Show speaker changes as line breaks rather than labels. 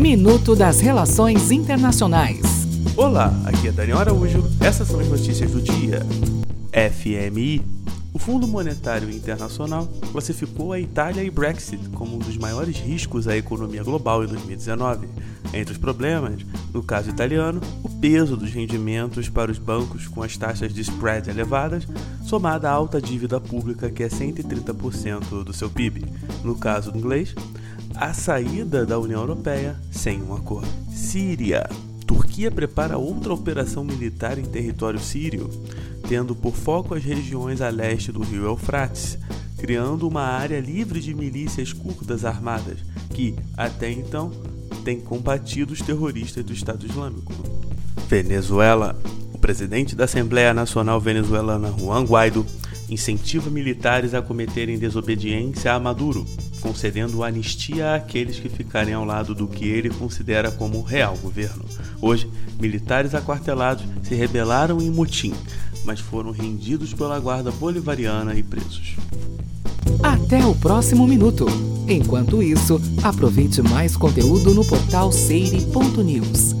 Minuto das Relações Internacionais.
Olá, aqui é Daniel Araújo. Essas são as notícias do dia. FMI. O Fundo Monetário Internacional classificou a Itália e Brexit como um dos maiores riscos à economia global em 2019. Entre os problemas, no caso italiano, o peso dos rendimentos para os bancos com as taxas de spread elevadas, somada à alta dívida pública que é 130% do seu PIB. No caso inglês, a saída da União Europeia sem um acordo. Síria. Turquia prepara outra operação militar em território sírio, tendo por foco as regiões a leste do rio Eufrates, criando uma área livre de milícias curdas armadas, que, até então, tem combatido os terroristas do Estado Islâmico. Venezuela. O presidente da Assembleia Nacional Venezuelana, Juan Guaido, incentiva militares a cometerem desobediência a Maduro, concedendo anistia àqueles que ficarem ao lado do que ele considera como real governo. Hoje, militares aquartelados se rebelaram em motim, mas foram rendidos pela guarda bolivariana e presos.
Até o próximo minuto. Enquanto isso, aproveite mais conteúdo no portal seire.news.